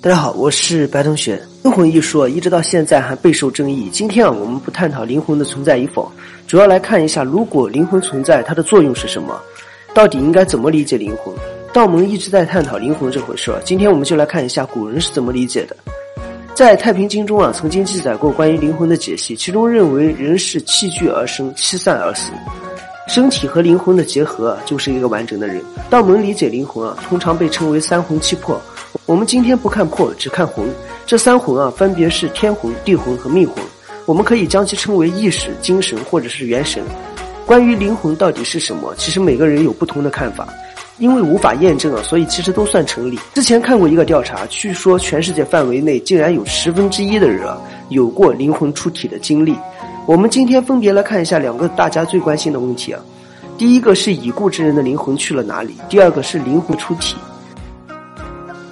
大家好，我是白同学。灵魂一说一直到现在还备受争议。今天啊，我们不探讨灵魂的存在与否，主要来看一下，如果灵魂存在，它的作用是什么？到底应该怎么理解灵魂？道门一直在探讨灵魂这回事。今天我们就来看一下古人是怎么理解的。在《太平经》中啊，曾经记载过关于灵魂的解析，其中认为人是气聚而生，气散而死，身体和灵魂的结合就是一个完整的人。道门理解灵魂啊，通常被称为三魂七魄。我们今天不看魄，只看魂。这三魂啊，分别是天魂、地魂和命魂。我们可以将其称为意识、精神或者是元神。关于灵魂到底是什么，其实每个人有不同的看法，因为无法验证啊，所以其实都算成立。之前看过一个调查，据说全世界范围内竟然有十分之一的人啊有过灵魂出体的经历。我们今天分别来看一下两个大家最关心的问题啊。第一个是已故之人的灵魂去了哪里？第二个是灵魂出体。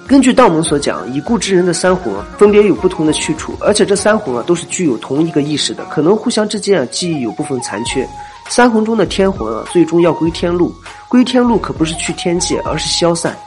根据道门所讲，已故之人的三魂分别有不同的去处，而且这三魂啊都是具有同一个意识的，可能互相之间啊记忆有部分残缺。三魂中的天魂啊，最终要归天路，归天路可不是去天界，而是消散。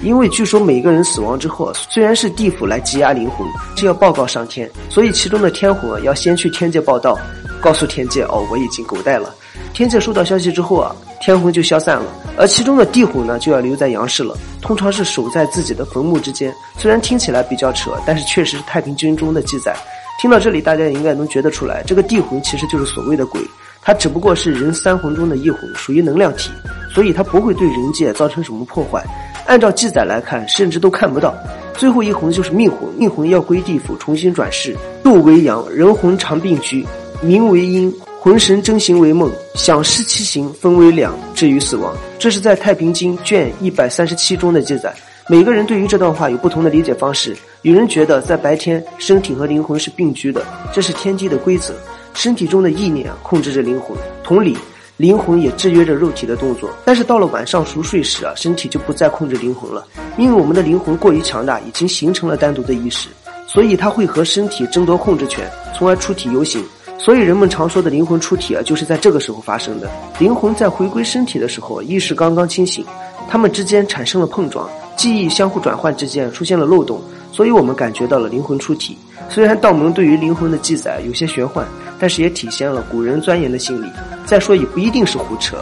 因为据说每个人死亡之后，虽然是地府来羁押灵魂，是要报告上天，所以其中的天魂啊要先去天界报道，告诉天界哦我已经狗带了。天界收到消息之后啊，天魂就消散了，而其中的地魂呢，就要留在阳世了。通常是守在自己的坟墓之间。虽然听起来比较扯，但是确实是太平军中的记载。听到这里，大家也应该能觉得出来，这个地魂其实就是所谓的鬼，它只不过是人三魂中的一魂，属于能量体，所以它不会对人界造成什么破坏。按照记载来看，甚至都看不到。最后一魂就是命魂，命魂要归地府重新转世，度为阳，人魂常并居，名为阴。魂神真形为梦，想失其形，分为两，至于死亡。这是在《太平经》卷一百三十七中的记载。每个人对于这段话有不同的理解方式。有人觉得在白天，身体和灵魂是并居的，这是天地的规则，身体中的意念控制着灵魂。同理，灵魂也制约着肉体的动作。但是到了晚上熟睡时啊，身体就不再控制灵魂了，因为我们的灵魂过于强大，已经形成了单独的意识，所以它会和身体争夺控制权，从而出体游行。所以人们常说的灵魂出体啊，就是在这个时候发生的。灵魂在回归身体的时候，意识刚刚清醒，他们之间产生了碰撞，记忆相互转换之间出现了漏洞，所以我们感觉到了灵魂出体。虽然道门对于灵魂的记载有些玄幻，但是也体现了古人钻研的心理。再说也不一定是胡扯。